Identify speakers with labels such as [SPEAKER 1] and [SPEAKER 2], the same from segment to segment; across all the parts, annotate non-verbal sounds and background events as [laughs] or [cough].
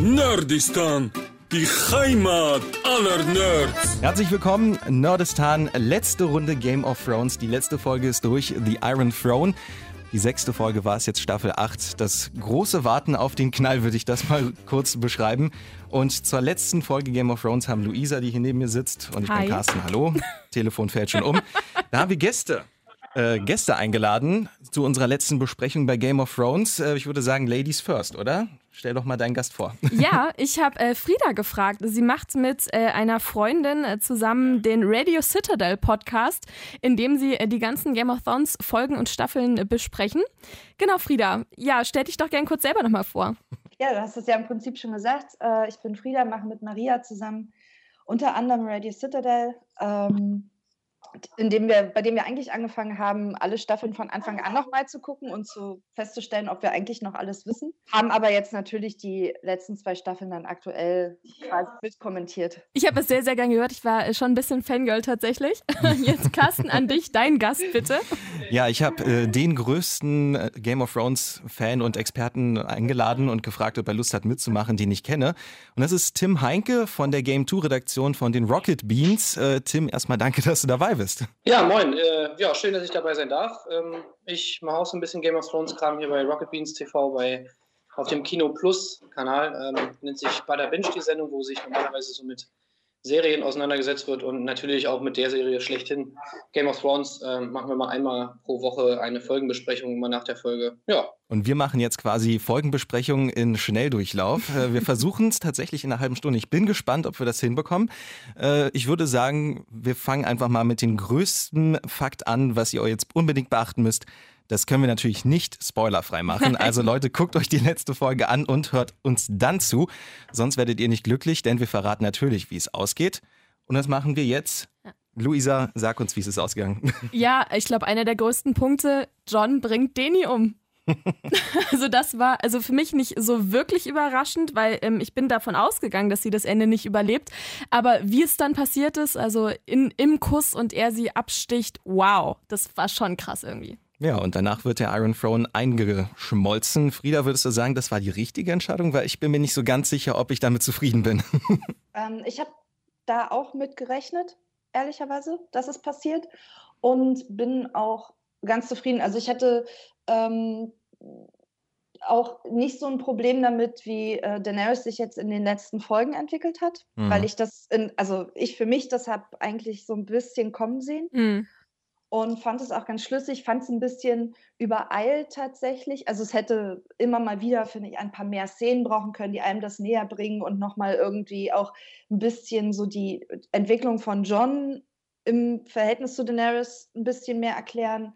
[SPEAKER 1] Nerdistan, die Heimat aller Nerds.
[SPEAKER 2] Herzlich willkommen, Nerdistan. Letzte Runde Game of Thrones. Die letzte Folge ist durch, The Iron Throne. Die sechste Folge war es jetzt Staffel 8. Das große Warten auf den Knall würde ich das mal kurz beschreiben. Und zur letzten Folge Game of Thrones haben Luisa, die hier neben mir sitzt, und ich
[SPEAKER 3] Hi.
[SPEAKER 2] bin Carsten. Hallo. [laughs] Telefon fällt schon um. Da haben wir Gäste. Äh, Gäste eingeladen zu unserer letzten Besprechung bei Game of Thrones. Äh, ich würde sagen, Ladies first, oder? Stell doch mal deinen Gast vor.
[SPEAKER 3] Ja, [laughs] ich habe äh, Frieda gefragt. Sie macht mit äh, einer Freundin äh, zusammen den Radio Citadel Podcast, in dem sie äh, die ganzen Game of Thrones Folgen und Staffeln äh, besprechen. Genau, Frieda. Ja, stell dich doch gern kurz selber nochmal vor.
[SPEAKER 4] Ja, du hast es ja im Prinzip schon gesagt. Äh, ich bin Frieda, mache mit Maria zusammen unter anderem Radio Citadel, ähm, in dem wir, bei dem wir eigentlich angefangen haben, alle Staffeln von Anfang an nochmal zu gucken und zu festzustellen, ob wir eigentlich noch alles wissen. Haben aber jetzt natürlich die letzten zwei Staffeln dann aktuell quasi mitkommentiert.
[SPEAKER 3] Ich habe es sehr, sehr gern gehört. Ich war schon ein bisschen Fangirl tatsächlich. [laughs] Jetzt, Carsten, an dich, dein Gast bitte.
[SPEAKER 2] Ja, ich habe äh, den größten äh, Game of Thrones Fan und Experten eingeladen und gefragt, ob er Lust hat mitzumachen, den ich kenne. Und das ist Tim Heinke von der Game 2 Redaktion von den Rocket Beans. Äh, Tim, erstmal danke, dass du dabei bist.
[SPEAKER 5] Ja, moin. Äh, ja, schön, dass ich dabei sein darf. Ähm, ich mache auch so ein bisschen Game of Thrones Kram hier bei Rocket Beans TV bei auf dem Kino Plus Kanal. Ähm, nennt sich Bada Binge die Sendung, wo sich normalerweise so mit Serien auseinandergesetzt wird und natürlich auch mit der Serie schlechthin. Game of Thrones ähm, machen wir mal einmal pro Woche eine Folgenbesprechung, immer nach der Folge. Ja,
[SPEAKER 2] Und wir machen jetzt quasi Folgenbesprechungen in Schnelldurchlauf. Äh, wir versuchen es tatsächlich in einer halben Stunde. Ich bin gespannt, ob wir das hinbekommen. Äh, ich würde sagen, wir fangen einfach mal mit dem größten Fakt an, was ihr jetzt unbedingt beachten müsst. Das können wir natürlich nicht spoilerfrei machen. [laughs] Also Leute, guckt euch die letzte Folge an und hört uns dann zu. Sonst werdet ihr nicht glücklich, denn wir verraten natürlich, wie es ausgeht. Und das machen wir jetzt. Luisa, sag uns, wie es ist ausgegangen. [laughs]
[SPEAKER 3] Ja, ich glaube, einer der größten Punkte, John bringt Deni um. [laughs] also das war also für mich nicht so wirklich überraschend, weil ähm, ich bin davon ausgegangen, dass sie das Ende nicht überlebt. Aber wie es dann passiert ist, also in, im Kuss und er sie absticht, wow, das war schon krass irgendwie.
[SPEAKER 2] Ja, und danach wird der Iron Throne eingeschmolzen. Frieda, würdest du sagen, das war die richtige Entscheidung? Weil ich bin mir nicht so ganz sicher, ob ich damit zufrieden bin. [laughs]
[SPEAKER 4] Ähm, ich habe da auch mit gerechnet, ehrlicherweise, dass es passiert und bin auch ganz zufrieden. Also ich hatte ähm, auch nicht so ein Problem damit, wie äh, Daenerys sich jetzt in den letzten Folgen entwickelt hat,
[SPEAKER 2] Mhm.
[SPEAKER 4] weil ich das, in, also ich für mich das habe eigentlich so ein bisschen kommen sehen
[SPEAKER 3] Hm.
[SPEAKER 4] Und fand es auch ganz schlüssig, fand es ein bisschen übereilt tatsächlich. Also es hätte immer mal wieder, finde ich, ein paar mehr Szenen brauchen können, die einem das näher bringen und nochmal irgendwie auch ein bisschen so die Entwicklung von John im Verhältnis zu Daenerys ein bisschen mehr erklären.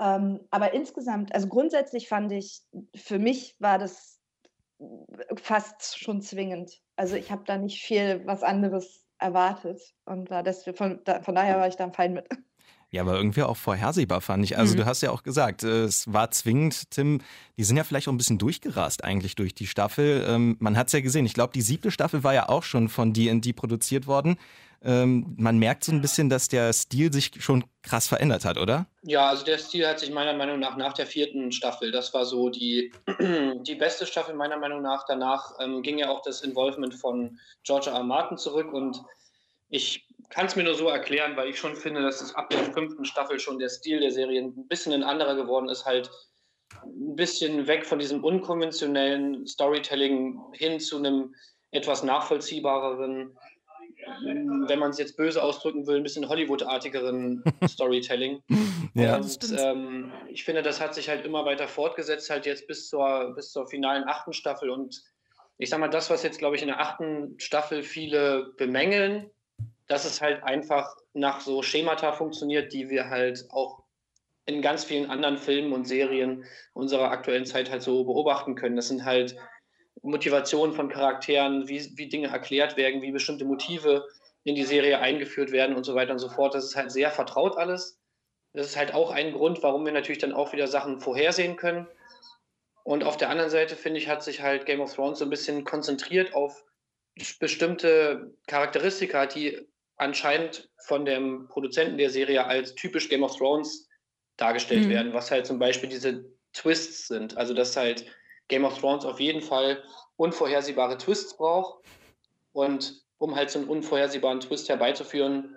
[SPEAKER 4] Ähm, aber insgesamt, also grundsätzlich fand ich, für mich war das fast schon zwingend. Also ich habe da nicht viel was anderes erwartet und war deswegen, von, von daher war ich da fein mit.
[SPEAKER 2] Ja, aber irgendwie auch vorhersehbar fand ich. Also
[SPEAKER 3] Mhm.
[SPEAKER 2] du hast ja auch gesagt, äh, es war zwingend, Tim, die sind ja vielleicht auch ein bisschen durchgerast eigentlich durch die Staffel. Ähm, man hat es ja gesehen. Ich glaube, die siebte Staffel war ja auch schon von D&D produziert worden. Ähm, man merkt so ein bisschen, dass der Stil sich schon krass verändert hat, oder?
[SPEAKER 5] Ja, also der Stil hat sich meiner Meinung nach nach der vierten Staffel, das war so die, [clears throat] die beste Staffel meiner Meinung nach. Danach ähm, ging ja auch das Involvement von George R. R. Martin zurück und ich kann es mir nur so erklären, weil ich schon finde, dass es ab der fünften Staffel schon der Stil der Serie ein bisschen ein anderer geworden ist, halt ein bisschen weg von diesem unkonventionellen Storytelling hin zu einem etwas nachvollziehbareren, wenn man es jetzt böse ausdrücken will, ein bisschen Hollywood-artigeren [laughs] Storytelling.
[SPEAKER 2] Ja.
[SPEAKER 5] und ähm, ich finde, das hat sich halt immer weiter fortgesetzt, halt jetzt bis zur, bis zur finalen achten Staffel. Und ich sag mal, das, was jetzt, glaube ich, in der achten Staffel viele bemängeln, dass es halt einfach nach so Schemata funktioniert, die wir halt auch in ganz vielen anderen Filmen und Serien unserer aktuellen Zeit halt so beobachten können. Das sind halt Motivationen von Charakteren, wie, wie Dinge erklärt werden, wie bestimmte Motive in die Serie eingeführt werden und so weiter und so fort. Das ist halt sehr vertraut alles. Das ist halt auch ein Grund, warum wir natürlich dann auch wieder Sachen vorhersehen können. Und auf der anderen Seite, finde ich, hat sich halt Game of Thrones so ein bisschen konzentriert auf bestimmte Charakteristika, die anscheinend von dem Produzenten der Serie als typisch Game of Thrones dargestellt
[SPEAKER 3] Mhm.
[SPEAKER 5] werden, was halt zum Beispiel diese Twists sind. Also dass halt Game of Thrones auf jeden Fall unvorhersehbare Twists braucht. Und um halt so einen unvorhersehbaren Twist herbeizuführen,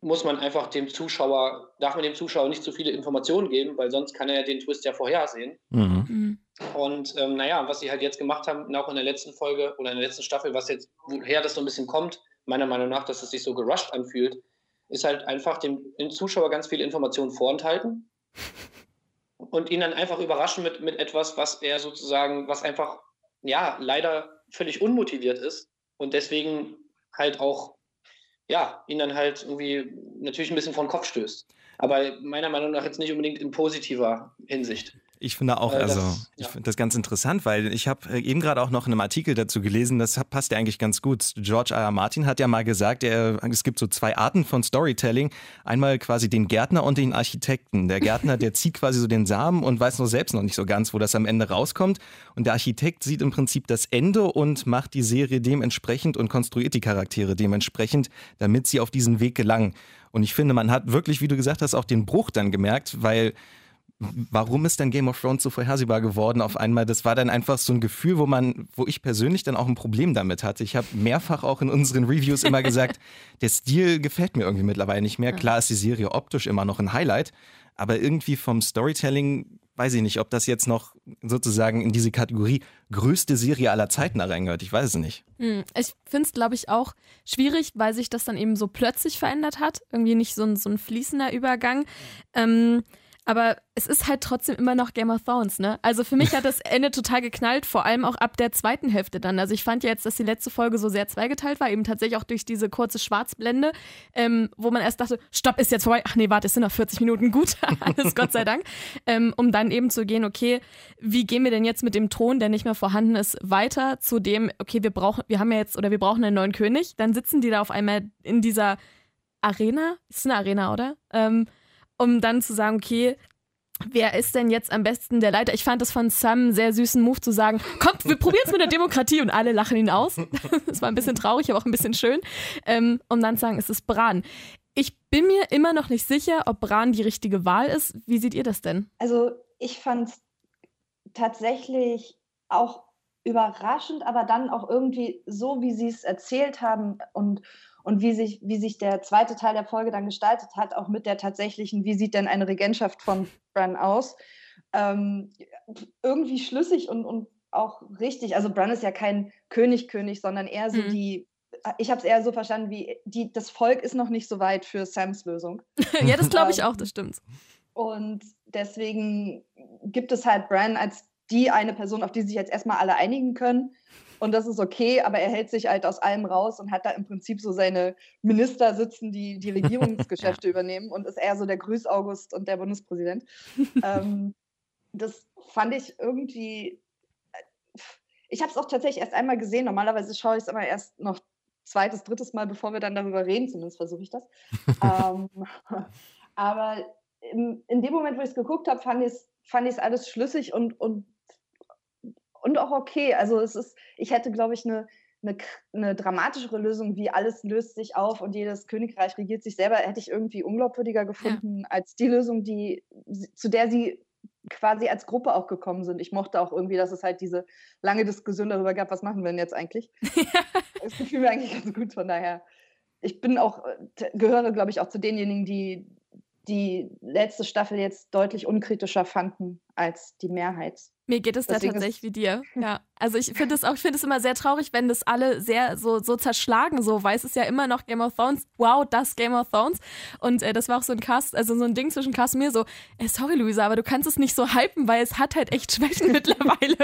[SPEAKER 5] muss man einfach dem Zuschauer, darf man dem Zuschauer nicht zu viele Informationen geben, weil sonst kann er den Twist ja vorhersehen. Mhm. mhm. Und ähm, naja, was sie halt jetzt gemacht haben, auch in der letzten Folge oder in der letzten Staffel, was jetzt, woher das so ein bisschen kommt, meiner Meinung nach, dass es sich so gerusht anfühlt, ist halt einfach dem, dem Zuschauer ganz viele Informationen vorenthalten [laughs] und ihn dann einfach überraschen mit, mit etwas, was er sozusagen, was einfach, ja, leider völlig unmotiviert ist und deswegen halt auch, ja, ihn dann halt irgendwie natürlich ein bisschen vor den Kopf stößt. Aber meiner Meinung nach jetzt nicht unbedingt in positiver Hinsicht.
[SPEAKER 2] Ich finde auch, also das, ich finde das ganz interessant, weil ich habe äh, eben gerade auch noch in einem Artikel dazu gelesen, das passt ja eigentlich ganz gut. George R. R. Martin hat ja mal gesagt, er, es gibt so zwei Arten von Storytelling. Einmal quasi den Gärtner und den Architekten. Der Gärtner, der zieht quasi so den Samen und weiß noch selbst noch nicht so ganz, wo das am Ende rauskommt. Und der Architekt sieht im Prinzip das Ende und macht die Serie dementsprechend und konstruiert die Charaktere dementsprechend, damit sie auf diesen Weg gelangen. Und ich finde, man hat wirklich, wie du gesagt hast, auch den Bruch dann gemerkt, weil warum ist denn Game of Thrones so vorhersehbar geworden auf einmal? Das war dann einfach so ein Gefühl, wo man, wo ich persönlich dann auch ein Problem damit hatte. Ich habe mehrfach auch in unseren Reviews immer gesagt, [laughs] der Stil gefällt mir irgendwie mittlerweile nicht mehr. Klar ist die Serie optisch immer noch ein Highlight, aber irgendwie vom Storytelling weiß ich nicht, ob das jetzt noch sozusagen in diese Kategorie größte Serie aller Zeiten reingehört. Ich weiß es nicht.
[SPEAKER 3] Hm, ich finde es, glaube ich, auch schwierig, weil sich das dann eben so plötzlich verändert hat. Irgendwie nicht so ein, so ein fließender Übergang. Ähm, aber es ist halt trotzdem immer noch Game of Thrones, ne? Also für mich hat das [laughs] Ende total geknallt, vor allem auch ab der zweiten Hälfte dann. Also ich fand ja jetzt, dass die letzte Folge so sehr zweigeteilt war, eben tatsächlich auch durch diese kurze Schwarzblende, ähm, wo man erst dachte, Stopp, ist jetzt vorbei. Ach nee, warte, es sind noch 40 Minuten, gut, [laughs] alles Gott sei Dank. Ähm, um dann eben zu gehen, okay, wie gehen wir denn jetzt mit dem Thron, der nicht mehr vorhanden ist, weiter zu dem, okay, wir brauchen, wir haben ja jetzt, oder wir brauchen einen neuen König. Dann sitzen die da auf einmal in dieser Arena, ist eine Arena, oder? Ähm, um dann zu sagen, okay, wer ist denn jetzt am besten der Leiter? Ich fand es von Sam einen sehr süßen Move zu sagen, kommt, wir probieren es mit der Demokratie und alle lachen ihn aus. [laughs] Das war ein bisschen traurig, aber auch ein bisschen schön. Ähm, und dann zu sagen, es ist Bran. Ich bin mir immer noch nicht sicher, ob Bran die richtige Wahl ist. Wie seht ihr das denn?
[SPEAKER 4] Also ich fand es tatsächlich auch überraschend, aber dann auch irgendwie so, wie sie es erzählt haben und und wie sich, wie sich der zweite Teil der Folge dann gestaltet hat, auch mit der tatsächlichen, wie sieht denn eine Regentschaft von Bran aus, ähm, irgendwie schlüssig und, und auch richtig. Also Bran ist ja kein König-König, sondern eher so mhm. die, ich habe es eher so verstanden, wie die, das Volk ist noch nicht so weit für Sams Lösung. [laughs]
[SPEAKER 3] ja, das glaube ich ähm, auch, das stimmt.
[SPEAKER 4] Und deswegen gibt es halt Bran als die eine Person, auf die sich jetzt erstmal alle einigen können. Und das ist okay, aber er hält sich halt aus allem raus und hat da im Prinzip so seine Minister sitzen, die die Regierungsgeschäfte ja. [laughs] [laughs] übernehmen und ist eher so der Grüß August und der Bundespräsident. ähm, das fand ich irgendwie. Äh, ich habe es auch tatsächlich erst einmal gesehen. Normalerweise schaue ich es immer erst noch zweites, drittes Mal, bevor wir dann darüber reden. Zumindest versuche ich das. [laughs] ähm, aber in, in, dem Moment, wo ich es geguckt habe, fand ich es fand alles schlüssig und, und und auch okay. Also es ist, ich hätte, glaube ich, eine, eine, eine, dramatischere Lösung, wie alles löst sich auf und jedes Königreich regiert sich selber, hätte ich irgendwie unglaubwürdiger gefunden ja. als die Lösung, die, zu der sie quasi als Gruppe auch gekommen sind. Ich mochte auch irgendwie, dass es halt diese lange Diskussion darüber gab, was machen wir denn jetzt eigentlich. [laughs] das gefiel mir eigentlich ganz gut, von daher. Ich bin auch, äh, gehöre, glaube ich, auch zu denjenigen, die die letzte Staffel jetzt deutlich unkritischer fanden als die Mehrheit.
[SPEAKER 3] Mir geht es da tatsächlich wie dir. [laughs] Ja. Also ich finde es auch, ich finde es immer sehr traurig, wenn das alle sehr so, so zerschlagen, so, weil es ist ja immer noch Game of Thrones. Wow, das Game of Thrones. Und äh, das war auch so ein Cast, also so ein Ding zwischen Cast und mir, so, äh, sorry, Luisa, aber du kannst es nicht so hypen, weil es hat halt echt Schwächen [laughs] mittlerweile.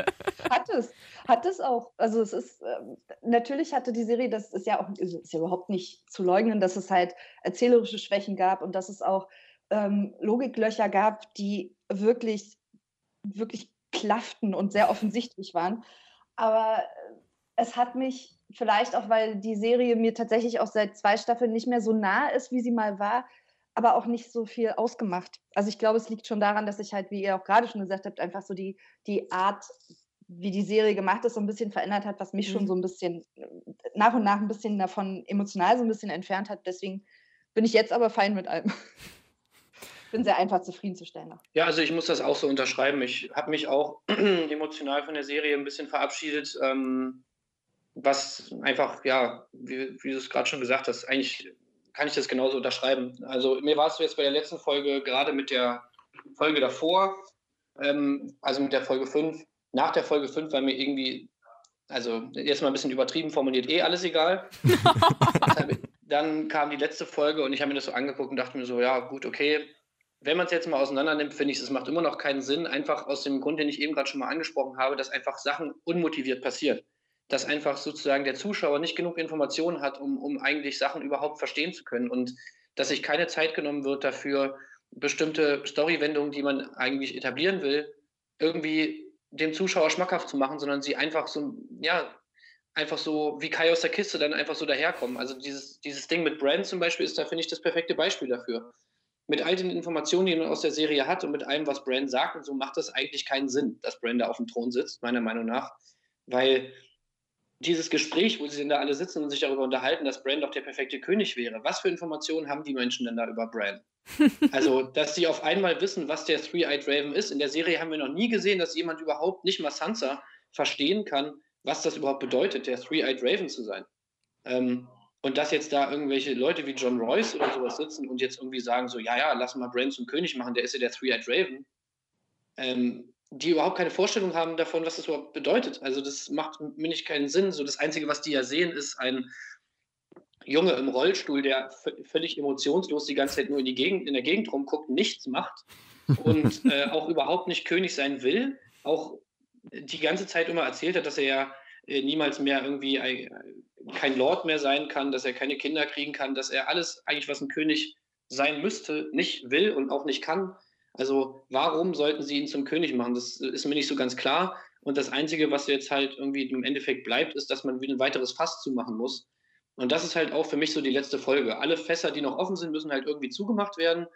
[SPEAKER 4] Hat es. Hat es auch. Also es ist, äh, natürlich hatte die Serie, das ist ja auch, ist ja überhaupt nicht zu leugnen, dass es halt erzählerische Schwächen gab und dass es auch ähm, Logiklöcher gab, die wirklich, wirklich klafften und sehr offensichtlich waren. Aber äh, es hat mich vielleicht auch, weil die Serie mir tatsächlich auch seit zwei Staffeln nicht mehr so nah ist, wie sie mal war, aber auch nicht so viel ausgemacht. Also ich glaube, es liegt schon daran, dass ich halt, wie ihr auch gerade schon gesagt habt, einfach so die, die Art, wie die Serie gemacht ist, so ein bisschen verändert hat, was mich mhm. schon so ein bisschen äh, nach und nach ein bisschen davon emotional so ein bisschen entfernt hat. Deswegen bin ich jetzt aber fein mit allem. Bin sehr einfach zufriedenzustellen.
[SPEAKER 5] Ja, also ich muss das auch so unterschreiben. Ich habe mich auch [clears throat] emotional von der Serie ein bisschen verabschiedet. Ähm, was einfach, ja, wie, wie du es gerade schon gesagt hast, eigentlich kann ich das genauso unterschreiben. Also mir war es jetzt bei der letzten Folge, gerade mit der Folge davor, ähm, also mit der Folge 5, nach der Folge 5 war mir irgendwie, also jetzt mal ein bisschen übertrieben formuliert, eh alles egal. [laughs] Dann kam die letzte Folge und ich habe mir das so angeguckt und dachte mir so, ja gut, okay, wenn man es jetzt mal auseinander nimmt, finde ich, es macht immer noch keinen Sinn, einfach aus dem Grund, den ich eben gerade schon mal angesprochen habe, dass einfach Sachen unmotiviert passiert dass einfach sozusagen der Zuschauer nicht genug Informationen hat, um, um eigentlich Sachen überhaupt verstehen zu können und dass sich keine Zeit genommen wird dafür, bestimmte Storywendungen, die man eigentlich etablieren will, irgendwie dem Zuschauer schmackhaft zu machen, sondern sie einfach so, ja, einfach so wie Kai aus der Kiste dann einfach so daherkommen. Also dieses, dieses Ding mit Brand zum Beispiel ist da, finde ich, das perfekte Beispiel dafür. Mit all den Informationen, die man aus der Serie hat und mit allem, was Brand sagt und so, macht das eigentlich keinen Sinn, dass Brand da auf dem Thron sitzt, meiner Meinung nach. Weil dieses Gespräch, wo sie denn da alle sitzen und sich darüber unterhalten, dass Bran doch der perfekte König wäre. Was für Informationen haben die Menschen denn da über Bran? [laughs] also, dass sie auf einmal wissen, was der Three-Eyed Raven ist. In der Serie haben wir noch nie gesehen, dass jemand überhaupt nicht mal Sansa verstehen kann, was das überhaupt bedeutet, der Three-Eyed Raven zu sein. Ähm, und dass jetzt da irgendwelche Leute wie John Royce oder sowas sitzen und jetzt irgendwie sagen so, ja, ja, lass mal Bran zum König machen, der ist ja der Three-Eyed Raven. Ähm, die überhaupt keine Vorstellung haben davon, was das überhaupt bedeutet. Also das macht mir nicht keinen Sinn. So das Einzige, was die ja sehen, ist ein Junge im Rollstuhl, der völlig emotionslos die ganze Zeit nur in, die Gegend, in der Gegend rumguckt, nichts macht und [laughs] äh, auch überhaupt nicht König sein will. Auch die ganze Zeit immer erzählt hat, dass er ja äh, niemals mehr irgendwie kein Lord mehr sein kann, dass er keine Kinder kriegen kann, dass er alles eigentlich, was ein König sein müsste, nicht will und auch nicht kann. Also warum sollten sie ihn zum König machen? Das ist mir nicht so ganz klar. Und das Einzige, was jetzt halt irgendwie im Endeffekt bleibt, ist, dass man wieder ein weiteres Fass zumachen muss. Und das ist halt auch für mich so die letzte Folge. Alle Fässer, die noch offen sind, müssen halt irgendwie zugemacht werden.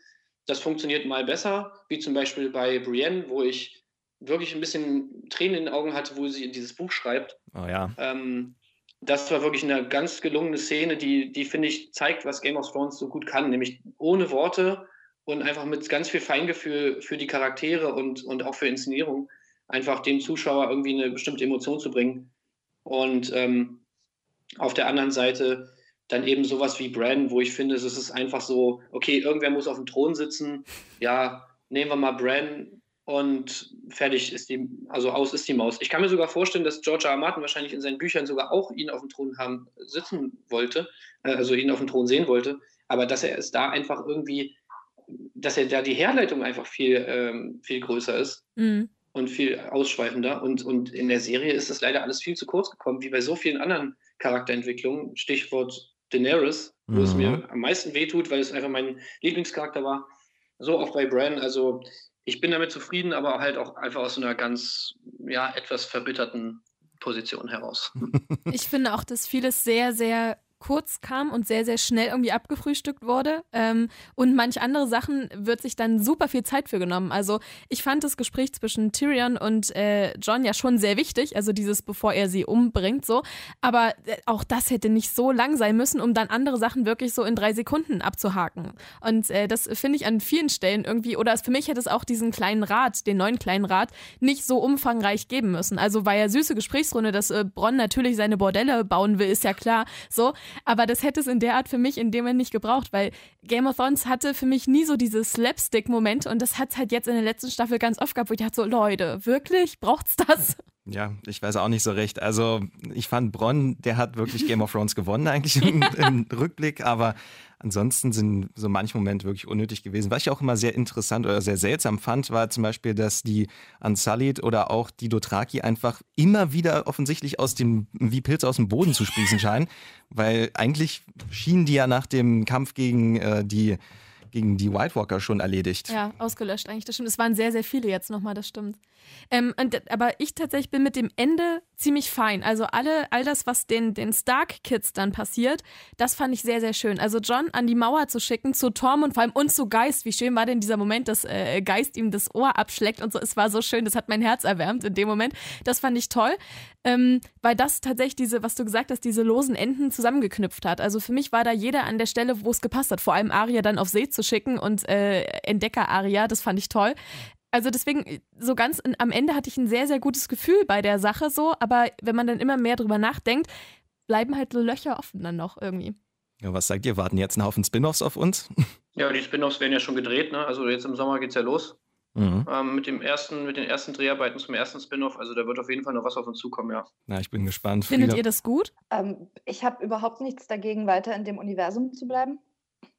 [SPEAKER 5] Das funktioniert mal besser, wie zum Beispiel bei Brienne, wo ich wirklich ein bisschen Tränen in den Augen hatte, wo sie in dieses Buch schreibt.
[SPEAKER 2] Oh ja.
[SPEAKER 5] Ähm, das war wirklich eine ganz gelungene Szene, die, die finde ich, zeigt, was Game of Thrones so gut kann, nämlich ohne Worte und einfach mit ganz viel Feingefühl für die Charaktere und, und auch für Inszenierung einfach dem Zuschauer irgendwie eine bestimmte Emotion zu bringen. Und ähm, auf der anderen Seite dann eben sowas wie Bran, wo ich finde, es ist einfach so, okay, irgendwer muss auf dem Thron sitzen, ja, nehmen wir mal Bran und fertig ist die, also aus ist die Maus. Ich kann mir sogar vorstellen, dass George R. R. Martin wahrscheinlich in seinen Büchern sogar auch ihn auf dem Thron haben sitzen wollte, äh, also ihn auf dem Thron sehen wollte, aber dass er es da einfach irgendwie dass ja da die Herleitung einfach viel, ähm, viel größer ist mhm. und viel ausschweifender. Und, und in der Serie ist das leider alles viel zu kurz gekommen, wie bei so vielen anderen Charakterentwicklungen. Stichwort Daenerys, wo mhm. es mir am meisten wehtut, weil es einfach mein Lieblingscharakter war. So auch bei Bran. Also ich bin damit zufrieden, aber halt auch einfach aus einer ganz, ja, etwas verbitterten Position heraus. [laughs]
[SPEAKER 3] Ich finde auch, dass vieles sehr, sehr kurz kam und sehr, sehr schnell irgendwie abgefrühstückt wurde. Ähm, und manch andere Sachen wird sich dann super viel Zeit für genommen. Also ich fand das Gespräch zwischen Tyrion und äh, John ja schon sehr wichtig, also dieses, bevor er sie umbringt, so. Aber äh, auch das hätte nicht so lang sein müssen, um dann andere Sachen wirklich so in drei Sekunden abzuhaken. Und äh, das finde ich an vielen Stellen irgendwie, oder für mich hätte es auch diesen kleinen Rat, den neuen kleinen Rat, nicht so umfangreich geben müssen. Also war ja süße Gesprächsrunde, dass äh, Bronn natürlich seine Bordelle bauen will, ist ja klar. So, aber das hätte es in der Art für mich in dem Moment nicht gebraucht, weil Game of Thrones hatte für mich nie so diese Slapstick-Moment und das hat es halt jetzt in der letzten Staffel ganz oft gehabt, wo ich dachte so, Leute, wirklich? Braucht's das?
[SPEAKER 2] Ja, ich weiß auch nicht so recht. Also ich fand Bronn, der hat wirklich Game of Thrones gewonnen eigentlich im, [laughs] im Rückblick, aber ansonsten sind so manche Momente wirklich unnötig gewesen. Was ich auch immer sehr interessant oder sehr seltsam fand, war zum Beispiel, dass die Unsullied oder auch die Dothraki einfach immer wieder offensichtlich aus dem, wie Pilze aus dem Boden zu sprießen scheinen, weil eigentlich schienen die ja nach dem Kampf gegen äh, die gegen die White Walker schon erledigt.
[SPEAKER 3] Ja, ausgelöscht eigentlich, das stimmt. Es waren sehr, sehr viele jetzt nochmal, das stimmt. Ähm, und, aber ich tatsächlich bin mit dem Ende ziemlich fein. Also alle, all das, was den, den Stark-Kids dann passiert, das fand ich sehr, sehr schön. Also John an die Mauer zu schicken, zu Tom und vor allem uns zu Geist. Wie schön war denn dieser Moment, dass äh, Geist ihm das Ohr abschleckt und so. Es war so schön, das hat mein Herz erwärmt in dem Moment. Das fand ich toll, ähm, weil das tatsächlich diese, was du gesagt hast, diese losen Enden zusammengeknüpft hat. Also für mich war da jeder an der Stelle, wo es gepasst hat. Vor allem Aria dann auf See zu schicken und äh, Entdecker-Aria, das fand ich toll also deswegen, so ganz in, am Ende hatte ich ein sehr, sehr gutes Gefühl bei der Sache so, aber wenn man dann immer mehr drüber nachdenkt, bleiben halt so Löcher offen dann noch irgendwie.
[SPEAKER 2] Ja, was sagt ihr? Warten jetzt einen Haufen Spin-offs auf uns? [laughs]
[SPEAKER 5] Ja, die Spin-offs werden ja schon gedreht, ne? Also jetzt im Sommer geht es ja los. Mhm. Ähm, mit, dem ersten, mit den ersten Dreharbeiten zum ersten Spin-off. Also da wird auf jeden Fall noch was auf uns zukommen, ja.
[SPEAKER 2] Na, ich bin gespannt.
[SPEAKER 3] Findet Frieda. ihr das gut?
[SPEAKER 4] Ähm, ich habe überhaupt nichts dagegen, weiter in dem Universum zu bleiben.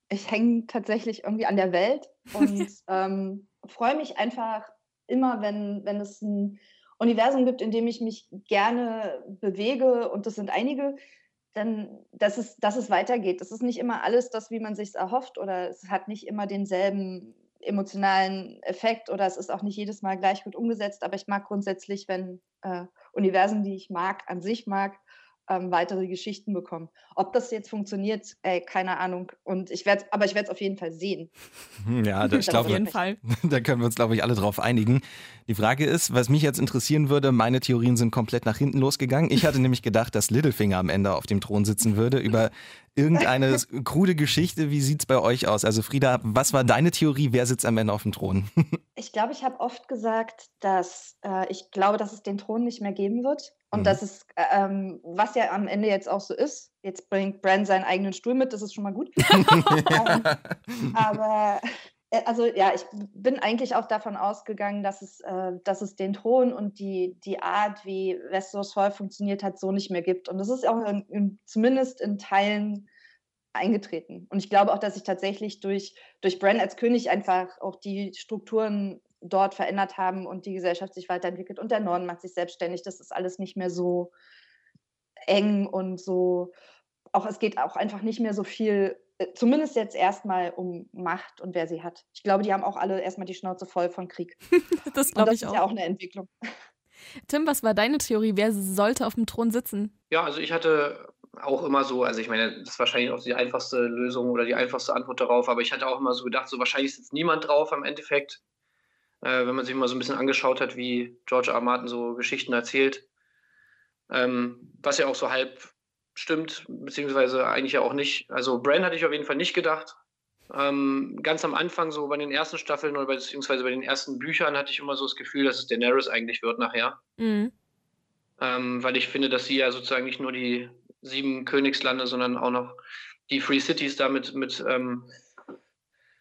[SPEAKER 4] Ich hänge tatsächlich irgendwie an der Welt und [laughs] ähm, freue mich einfach immer, wenn, wenn es ein Universum gibt, in dem ich mich gerne bewege, und das sind einige, dann, dass es, dass es weitergeht. Das ist nicht immer alles das, wie man sich erhofft, oder es hat nicht immer denselben emotionalen Effekt oder es ist auch nicht jedes Mal gleich gut umgesetzt, aber ich mag grundsätzlich, wenn äh, Universen, die ich mag, an sich mag, ähm, weitere Geschichten bekommen. Ob das jetzt funktioniert, ey, keine Ahnung. Und ich werde, aber ich werde es auf jeden Fall sehen.
[SPEAKER 2] Hm, ja, [laughs] das, ich glaube, auf jeden Fall. [laughs] Da können wir uns, glaube ich, alle drauf einigen. Die Frage ist, was mich jetzt interessieren würde, meine Theorien sind komplett nach hinten losgegangen. Ich hatte [laughs] nämlich gedacht, dass Littlefinger am Ende auf dem Thron sitzen würde. Über irgendeine [laughs] krude Geschichte. Wie sieht es bei euch aus? Also Frieda, was war deine Theorie? Wer sitzt am Ende auf dem Thron? [laughs]
[SPEAKER 4] ich glaube, ich habe oft gesagt, dass äh, ich glaube, dass es den Thron nicht mehr geben wird. Und mhm. das ist, äh, ähm, was ja am Ende jetzt auch so ist. Jetzt bringt Bran seinen eigenen Stuhl mit, das ist schon mal gut. [laughs] ähm, aber also ja, ich bin eigentlich auch davon ausgegangen, dass es, äh, dass es den Thron und die, die Art, wie Westeros vorher funktioniert hat, so nicht mehr gibt. Und das ist auch in, in, zumindest in Teilen eingetreten. Und ich glaube auch, dass sich tatsächlich durch, durch Bran als König einfach auch die Strukturen dort verändert haben und die Gesellschaft sich weiterentwickelt und der Norden macht sich selbstständig. Das ist alles nicht mehr so eng und so, auch es geht auch einfach nicht mehr so viel, äh, zumindest jetzt erstmal um Macht und wer sie hat. Ich glaube, die haben auch alle erstmal die Schnauze voll von Krieg. [laughs]
[SPEAKER 3] das glaube ich auch.
[SPEAKER 4] Das ist ja auch eine Entwicklung. [laughs]
[SPEAKER 3] Tim, was war deine Theorie? Wer sollte auf dem Thron sitzen?
[SPEAKER 5] Ja, also ich hatte auch immer so, also ich meine, das ist wahrscheinlich auch die einfachste Lösung oder die einfachste Antwort darauf, aber ich hatte auch immer so gedacht, so wahrscheinlich sitzt niemand drauf am Endeffekt äh, wenn man sich mal so ein bisschen angeschaut hat, wie George R. R. Martin so Geschichten erzählt. Ähm, was ja auch so halb stimmt, beziehungsweise eigentlich ja auch nicht. Also Bran hatte ich auf jeden Fall nicht gedacht. Ähm, ganz am Anfang, so bei den ersten Staffeln oder beziehungsweise bei den ersten Büchern, hatte ich immer so das Gefühl, dass es Daenerys eigentlich wird nachher. Mhm. Ähm, weil ich finde, dass sie ja sozusagen nicht nur die sieben Königslande, sondern auch noch die Free Cities damit mit ähm,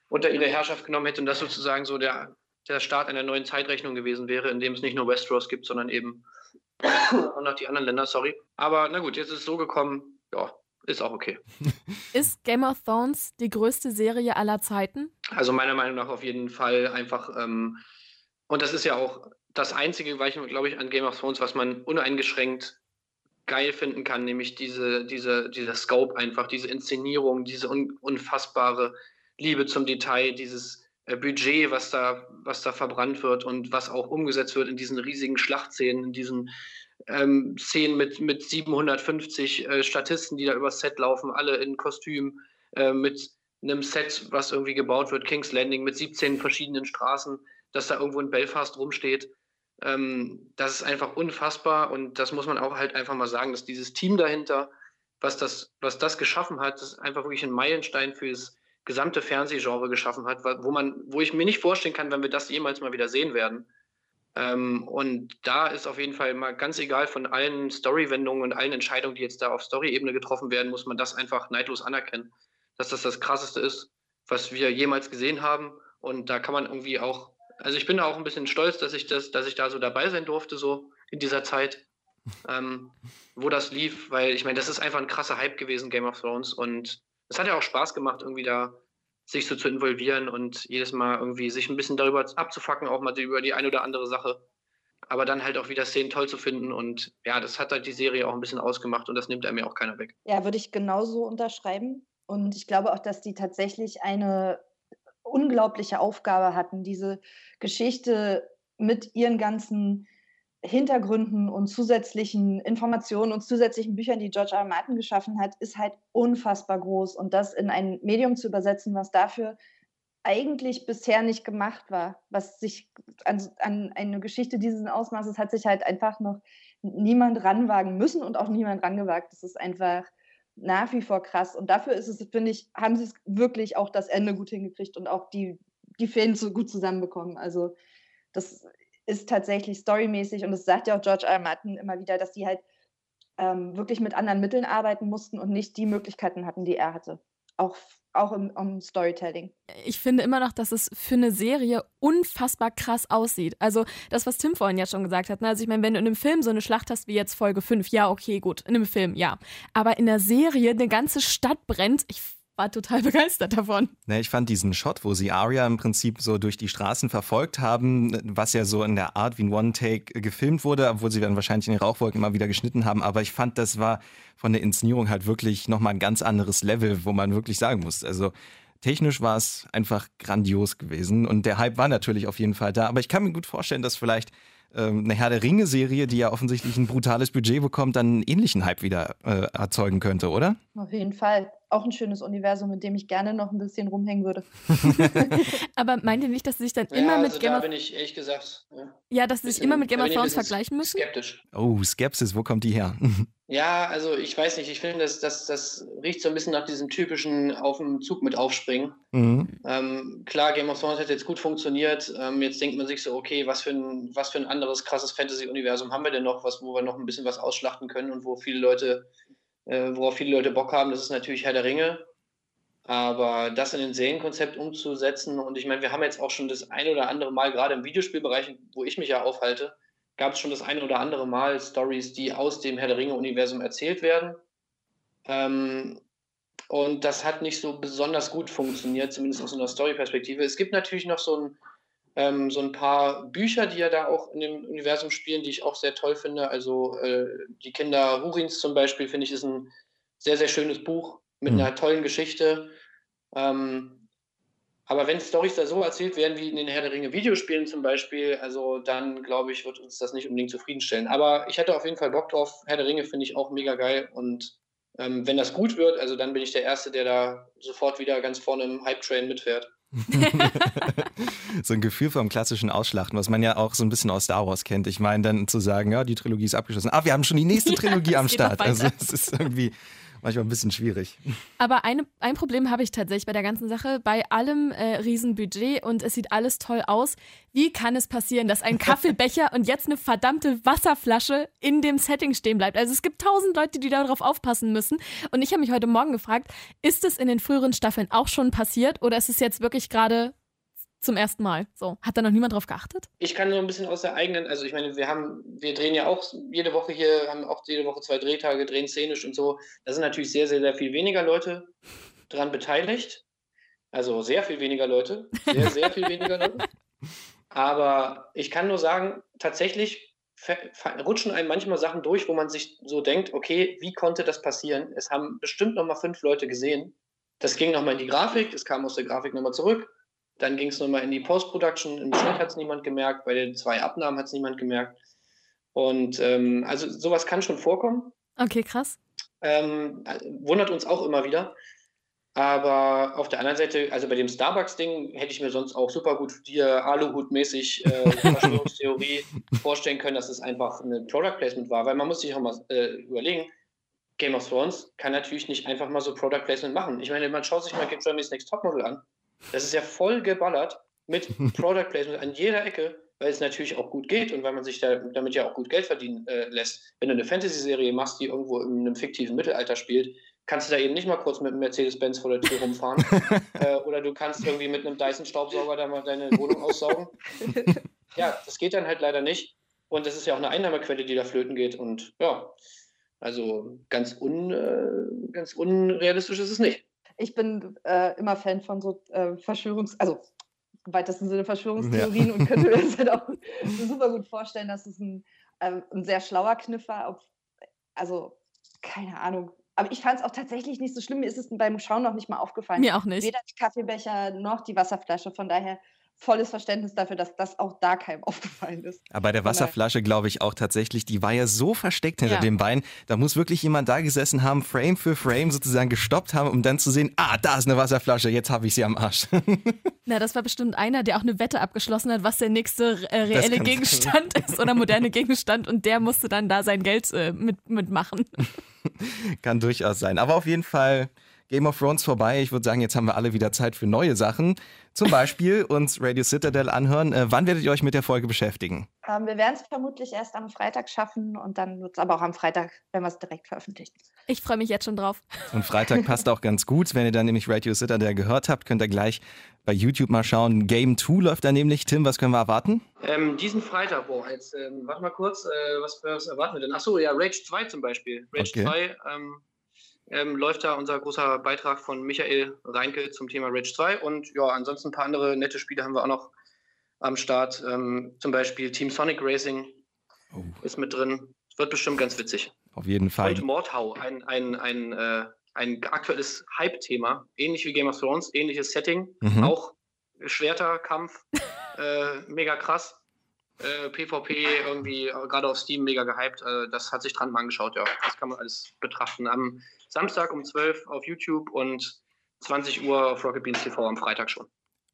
[SPEAKER 5] unter ihre Herrschaft genommen hätte und das sozusagen so der der Start einer neuen Zeitrechnung gewesen wäre, in dem es nicht nur Westeros gibt, sondern eben auch noch die anderen Länder, sorry. Aber na gut, jetzt ist es so gekommen, ja, ist auch okay. [laughs]
[SPEAKER 3] Ist Game of Thrones die größte Serie aller Zeiten?
[SPEAKER 5] Also meiner Meinung nach auf jeden Fall einfach, ähm, und das ist ja auch das einzige, glaube ich, an Game of Thrones, was man uneingeschränkt geil finden kann, nämlich diese, diese, dieser Scope einfach, diese Inszenierung, diese un unfassbare Liebe zum Detail, dieses Budget, was da, was da verbrannt wird und was auch umgesetzt wird in diesen riesigen Schlachtszenen, in diesen ähm, Szenen mit, mit 750 äh, Statisten, die da übers Set laufen, alle in Kostüm, äh, mit einem Set, was irgendwie gebaut wird, King's Landing, mit 17 verschiedenen Straßen, dass da irgendwo in Belfast rumsteht. Ähm, das ist einfach unfassbar und das muss man auch halt einfach mal sagen, dass dieses Team dahinter, was das, was das geschaffen hat, das ist einfach wirklich ein Meilenstein fürs gesamte Fernsehgenre geschaffen hat, wo man, wo ich mir nicht vorstellen kann, wenn wir das jemals mal wieder sehen werden. Ähm, und da ist auf jeden Fall mal ganz egal von allen Storywendungen und allen Entscheidungen, die jetzt da auf Story-Ebene getroffen werden, muss man das einfach neidlos anerkennen, dass das das Krasseste ist, was wir jemals gesehen haben. Und da kann man irgendwie auch, also ich bin da auch ein bisschen stolz, dass ich das, dass ich da so dabei sein durfte, so in dieser Zeit, ähm, wo das lief, weil ich meine, das ist einfach ein krasser Hype gewesen, Game of Thrones. Und es hat ja auch Spaß gemacht, irgendwie da sich so zu involvieren und jedes Mal irgendwie sich ein bisschen darüber abzufacken, auch mal über die eine oder andere Sache. Aber dann halt auch wieder Szenen toll zu finden. Und ja, das hat halt die Serie auch ein bisschen ausgemacht und das nimmt einem ja auch keiner weg.
[SPEAKER 4] Ja, würde ich genauso unterschreiben. Und ich glaube auch, dass die tatsächlich eine unglaubliche Aufgabe hatten, diese Geschichte mit ihren ganzen Hintergründen und zusätzlichen Informationen und zusätzlichen Büchern, die George R. R. Martin geschaffen hat, ist halt unfassbar groß. Und das in ein Medium zu übersetzen, was dafür eigentlich bisher nicht gemacht war, was sich an, an eine Geschichte dieses Ausmaßes hat sich halt einfach noch niemand ranwagen müssen und auch niemand rangewagt. Das ist einfach nach wie vor krass. Und dafür ist es, finde ich, haben sie es wirklich auch das Ende gut hingekriegt und auch die, die Fäden so gut zusammenbekommen. Also das ist tatsächlich storymäßig und das sagt ja auch George R. Martin immer wieder, dass die halt ähm, wirklich mit anderen Mitteln arbeiten mussten und nicht die Möglichkeiten hatten, die er hatte. Auch, auch im, im Storytelling.
[SPEAKER 3] Ich finde immer noch, dass es für eine Serie unfassbar krass aussieht. Also das, was Tim vorhin ja schon gesagt hat. Ne? Also ich meine, wenn du in einem Film so eine Schlacht hast wie jetzt Folge 5, ja, okay, gut, in einem Film, ja. Aber in der Serie eine ganze Stadt brennt, ich war total [laughs] begeistert davon.
[SPEAKER 2] Ne, ich fand diesen Shot, wo sie Arya im Prinzip so durch die Straßen verfolgt haben, was ja so in der Art wie ein One-Take gefilmt wurde, obwohl sie dann wahrscheinlich in den Rauchwolken immer wieder geschnitten haben. Aber ich fand, das war von der Inszenierung halt wirklich nochmal ein ganz anderes Level, wo man wirklich sagen muss. Also technisch war es einfach grandios gewesen und der Hype war natürlich auf jeden Fall da. Aber ich kann mir gut vorstellen, dass vielleicht ähm, eine Herr der Ringe-Serie, die ja offensichtlich ein brutales Budget bekommt, dann einen ähnlichen Hype wieder äh, erzeugen könnte, oder?
[SPEAKER 4] Auf jeden Fall. Auch ein schönes Universum, mit dem ich gerne noch ein bisschen rumhängen würde. [laughs]
[SPEAKER 3] Aber meint ihr nicht, dass sie sich dann
[SPEAKER 5] Ja,
[SPEAKER 3] immer mit
[SPEAKER 5] also
[SPEAKER 3] Game
[SPEAKER 5] da
[SPEAKER 3] of
[SPEAKER 5] bin ich ehrlich gesagt ja,
[SPEAKER 3] Ja, dass sie sich immer mit Game of Thrones vergleichen müssen?
[SPEAKER 5] skeptisch.
[SPEAKER 2] Oh, Skepsis, wo kommt die her? [laughs]
[SPEAKER 5] Ja, also ich weiß nicht, ich finde, das, das, das riecht so ein bisschen nach diesem typischen auf dem Zug mit aufspringen.
[SPEAKER 2] mhm.
[SPEAKER 5] Ähm, klar, Game of Thrones hat jetzt gut funktioniert. Ähm, jetzt denkt man sich so, okay, was für ein, was für ein anderes krasses Fantasy-Universum haben wir denn noch, was, wo wir noch ein bisschen was ausschlachten können und wo viele Leute, äh, worauf viele Leute Bock haben, das ist natürlich Herr der Ringe. Aber das in ein Serienkonzept umzusetzen, und ich meine, wir haben jetzt auch schon das ein oder andere Mal, gerade im Videospielbereich, wo ich mich ja aufhalte, gab es schon das ein oder andere Mal Stories, die aus dem Herr der Ringe-Universum erzählt werden. Ähm, und das hat nicht so besonders gut funktioniert, zumindest aus einer Story-Perspektive. Es gibt natürlich noch so ein, ähm, so ein paar Bücher, die ja da auch in dem Universum spielen, die ich auch sehr toll finde. Also äh, Die Kinder Hurins zum Beispiel, finde ich, ist ein sehr, sehr schönes Buch mit
[SPEAKER 2] Mhm.
[SPEAKER 5] einer tollen Geschichte. Ähm, aber wenn Storys da so erzählt werden wie in den Herr der Ringe Videospielen zum Beispiel, also dann glaube ich, wird uns das nicht unbedingt zufriedenstellen. Aber ich hätte auf jeden Fall Bock drauf. Herr der Ringe finde ich auch mega geil und ähm, wenn das gut wird, also dann bin ich der Erste, der da sofort wieder ganz vorne im Hype-Train mitfährt. [laughs]
[SPEAKER 2] so ein Gefühl vom klassischen Ausschlachten, was man ja auch so ein bisschen aus Star Wars kennt. Ich meine, dann zu sagen, ja, die Trilogie ist abgeschlossen. Ah, wir haben schon die nächste [laughs]
[SPEAKER 3] Ja,
[SPEAKER 2] Trilogie
[SPEAKER 3] es
[SPEAKER 2] am Start. Also es ist irgendwie manchmal ein bisschen schwierig.
[SPEAKER 3] Aber eine, ein Problem habe ich tatsächlich bei der ganzen Sache. Bei allem äh, Riesenbudget und es sieht alles toll aus. Wie kann es passieren, dass ein Kaffeebecher [laughs] und jetzt eine verdammte Wasserflasche in dem Setting stehen bleibt? Also es gibt tausend Leute, die darauf aufpassen müssen. Und ich habe mich heute Morgen gefragt, ist es in den früheren Staffeln auch schon passiert oder ist es jetzt wirklich gerade zum ersten Mal? So, hat da noch niemand drauf geachtet?
[SPEAKER 5] Ich kann so ein bisschen aus der eigenen, also ich meine, wir haben, wir drehen ja auch jede Woche hier, haben auch jede Woche zwei Drehtage, drehen szenisch und so. Da sind natürlich sehr, sehr, sehr viel weniger Leute dran beteiligt. Also sehr viel weniger Leute. Sehr, [laughs] sehr viel weniger Leute. Aber ich kann nur sagen, tatsächlich rutschen einem manchmal Sachen durch, wo man sich so denkt, okay, wie konnte das passieren? Es haben bestimmt noch mal fünf Leute gesehen. Das ging noch mal in die Grafik, es kam aus der Grafik noch mal zurück. Dann ging es nochmal in die Post-Production. Im Schnitt hat es niemand gemerkt, bei den zwei Abnahmen hat es niemand gemerkt. Und ähm, also sowas kann schon vorkommen.
[SPEAKER 3] Okay, krass.
[SPEAKER 5] Ähm, wundert uns auch immer wieder. Aber auf der anderen Seite, also bei dem Starbucks-Ding hätte ich mir sonst auch super gut dir Aluhut-mäßig äh, Verschwörungstheorie [laughs] vorstellen können, dass es einfach ein Product Placement war. Weil man muss sich auch mal äh, überlegen, Game of Thrones kann natürlich nicht einfach mal so Product Placement machen. Ich meine, man schaut sich mal Germany's Next Topmodel an. Das ist ja voll geballert mit [laughs] Product Placement an jeder Ecke, weil es natürlich auch gut geht und weil man sich da, damit ja auch gut Geld verdienen äh, lässt. Wenn du eine Fantasy-Serie machst, die irgendwo in einem fiktiven Mittelalter spielt, kannst du da eben nicht mal kurz mit einem Mercedes-Benz vor der Tür rumfahren. [laughs] äh, oder du kannst irgendwie mit einem Dyson-Staubsauger da mal deine Wohnung aussaugen. [laughs] Ja, das geht dann halt leider nicht. Und das ist ja auch eine Einnahmequelle, die da flöten geht. Und ja, also ganz, un, äh, ganz unrealistisch ist es nicht.
[SPEAKER 4] Ich bin äh, immer Fan von so äh, Verschwörungs-, also im weitesten Sinne Verschwörungstheorien und könnte mir das [laughs] halt auch super gut vorstellen, dass es ein, äh, ein sehr schlauer Kniff war. Ob, also, keine Ahnung. Aber ich fand es auch tatsächlich nicht so schlimm. Mir ist es beim Schauen noch nicht mal aufgefallen.
[SPEAKER 3] Mir auch nicht.
[SPEAKER 4] Weder die Kaffeebecher noch die Wasserflasche. Von daher volles Verständnis dafür, dass das auch da keinem [laughs] aufgefallen ist.
[SPEAKER 2] Aber bei der Wasserflasche glaube ich auch tatsächlich, die war ja so versteckt hinter
[SPEAKER 3] Ja.
[SPEAKER 2] dem Bein, da muss wirklich jemand da gesessen haben, Frame für Frame sozusagen gestoppt haben, um dann zu sehen, ah, da ist eine Wasserflasche, jetzt habe ich sie am Arsch. [laughs]
[SPEAKER 3] Na, das war bestimmt einer, der auch eine Wette abgeschlossen hat, was der nächste äh, reelle Gegenstand ist oder moderne Gegenstand und der musste dann da sein Geld äh, mit, mitmachen. [laughs]
[SPEAKER 2] Kann durchaus sein. Aber auf jeden Fall Game of Thrones vorbei. Ich würde sagen, jetzt haben wir alle wieder Zeit für neue Sachen. Zum Beispiel [laughs] uns Radio Citadel anhören. Äh, wann werdet ihr euch mit der Folge beschäftigen?
[SPEAKER 4] Ähm, wir werden es vermutlich erst am Freitag schaffen und dann wird es aber auch am Freitag, wenn wir es direkt veröffentlichen.
[SPEAKER 3] Ich freue mich jetzt schon drauf.
[SPEAKER 2] Und Freitag passt auch ganz gut. Wenn ihr dann nämlich Radio Citadel gehört habt, könnt ihr gleich bei YouTube mal schauen. Game 2 läuft da nämlich. Tim, was können wir erwarten?
[SPEAKER 5] Ähm, diesen Freitag, boah, jetzt, ähm, warte mal kurz, äh, was, was erwarten wir denn? Achso, ja, Rage 2 zum Beispiel. Rage
[SPEAKER 2] Okay.
[SPEAKER 5] 2 ähm, ähm, läuft da unser großer Beitrag von Michael Reinke zum Thema Rage 2 und ja, ansonsten ein paar andere nette Spiele haben wir auch noch am Start. Ähm, zum Beispiel Team Sonic Racing
[SPEAKER 2] Oh.
[SPEAKER 5] ist mit drin. Wird bestimmt ganz witzig.
[SPEAKER 2] Auf jeden Fall.
[SPEAKER 5] Und Mordhau, ein, ein, ein, äh, ein aktuelles Hype-Thema, ähnlich wie Game of Thrones, ähnliches Setting,
[SPEAKER 2] Mhm.
[SPEAKER 5] auch Schwerter, Kampf, äh, mega krass. Äh, PvP irgendwie, äh, gerade auf Steam, mega gehypt. Äh, das hat sich dran mal angeschaut, ja. Das kann man alles betrachten. Am Samstag um 12 auf YouTube und 20 Uhr auf Rocket Beans TV am Freitag schon.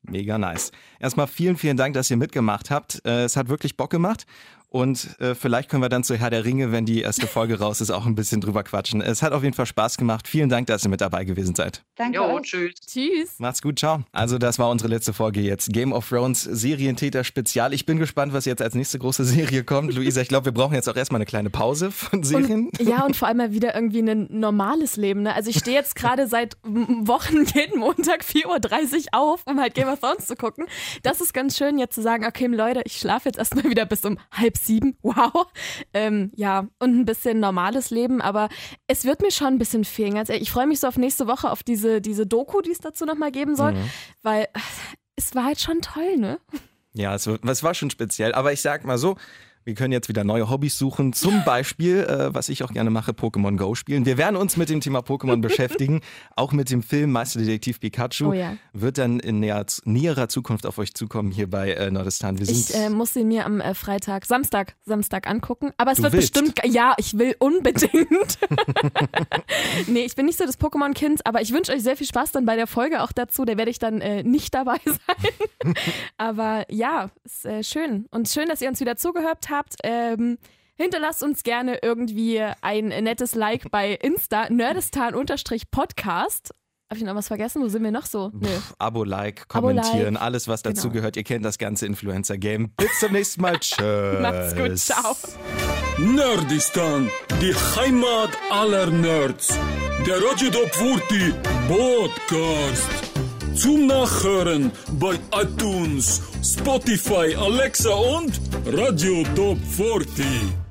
[SPEAKER 2] Mega nice. Erstmal vielen, vielen Dank, dass ihr mitgemacht habt. Äh, es hat wirklich Bock gemacht. Und äh, vielleicht können wir dann zu Herr der Ringe, wenn die erste Folge raus ist, auch ein bisschen drüber quatschen. Es hat auf jeden Fall Spaß gemacht. Vielen Dank, dass ihr mit dabei gewesen seid.
[SPEAKER 4] Danke
[SPEAKER 5] Jo, tschüss.
[SPEAKER 3] Tschüss.
[SPEAKER 2] Macht's gut, ciao. Also das war unsere letzte Folge jetzt. Game of Thrones Serientäter Spezial. Ich bin gespannt, was jetzt als nächste große Serie kommt. Luisa, ich glaube, wir brauchen jetzt auch erstmal eine kleine Pause von Serien.
[SPEAKER 3] Und, ja, und vor allem mal wieder irgendwie ein normales Leben. Ne? Also ich stehe jetzt gerade [laughs] seit Wochen jeden Montag 4.30 Uhr auf, um halt Game of Thrones zu gucken. Das ist ganz schön, jetzt zu sagen, okay, Leute, ich schlafe jetzt erstmal wieder bis um halb sieben. [laughs] Wow. Ähm, ja, und ein bisschen normales Leben, aber es wird mir schon ein bisschen fehlen. Also ich freue mich so auf nächste Woche, auf diese, diese Doku, die es dazu nochmal geben soll,
[SPEAKER 2] Mhm.
[SPEAKER 3] weil es war halt schon toll, ne?
[SPEAKER 2] Ja, es war schon speziell. Aber ich sag mal so, wir können jetzt wieder neue Hobbys suchen. Zum [laughs] Beispiel, äh, was ich auch gerne mache, Pokémon Go spielen. Wir werden uns mit dem Thema Pokémon [laughs] beschäftigen. Auch mit dem Film Meisterdetektiv Pikachu.
[SPEAKER 3] Oh ja.
[SPEAKER 2] Wird dann in näher, näherer Zukunft auf euch zukommen hier bei äh, Nordistan. Wir
[SPEAKER 3] Ich äh, muss ihn mir am äh, Freitag, Samstag, Samstag angucken. Aber es
[SPEAKER 2] Du
[SPEAKER 3] wird
[SPEAKER 2] willst?
[SPEAKER 3] bestimmt, ja, ich will unbedingt. [laughs] nee, ich bin nicht so das Pokémon-Kind, aber ich wünsche euch sehr viel Spaß dann bei der Folge auch dazu. Da werde ich dann äh, nicht dabei sein. aber ja, ist äh, schön. Und schön, dass ihr uns wieder zugehört habt. Ähm, Hinterlasst uns gerne irgendwie ein nettes Like bei Insta, nerdistan-podcast. Habe ich noch was vergessen? Wo sind wir noch so? Nö.
[SPEAKER 2] Pff, Abo, Like,
[SPEAKER 3] Abo,
[SPEAKER 2] kommentieren,
[SPEAKER 3] Like.
[SPEAKER 2] alles, was dazu
[SPEAKER 3] Genau.
[SPEAKER 2] gehört. Ihr kennt das ganze Influencer-Game. Bis zum nächsten Mal. [laughs] Tschüss.
[SPEAKER 3] Macht's gut, ciao.
[SPEAKER 1] Nerdistan, die Heimat aller Nerds. Der Top 40 Podcast. Zum Nachhören bei iTunes, Spotify, Alexa und Radio Top 40.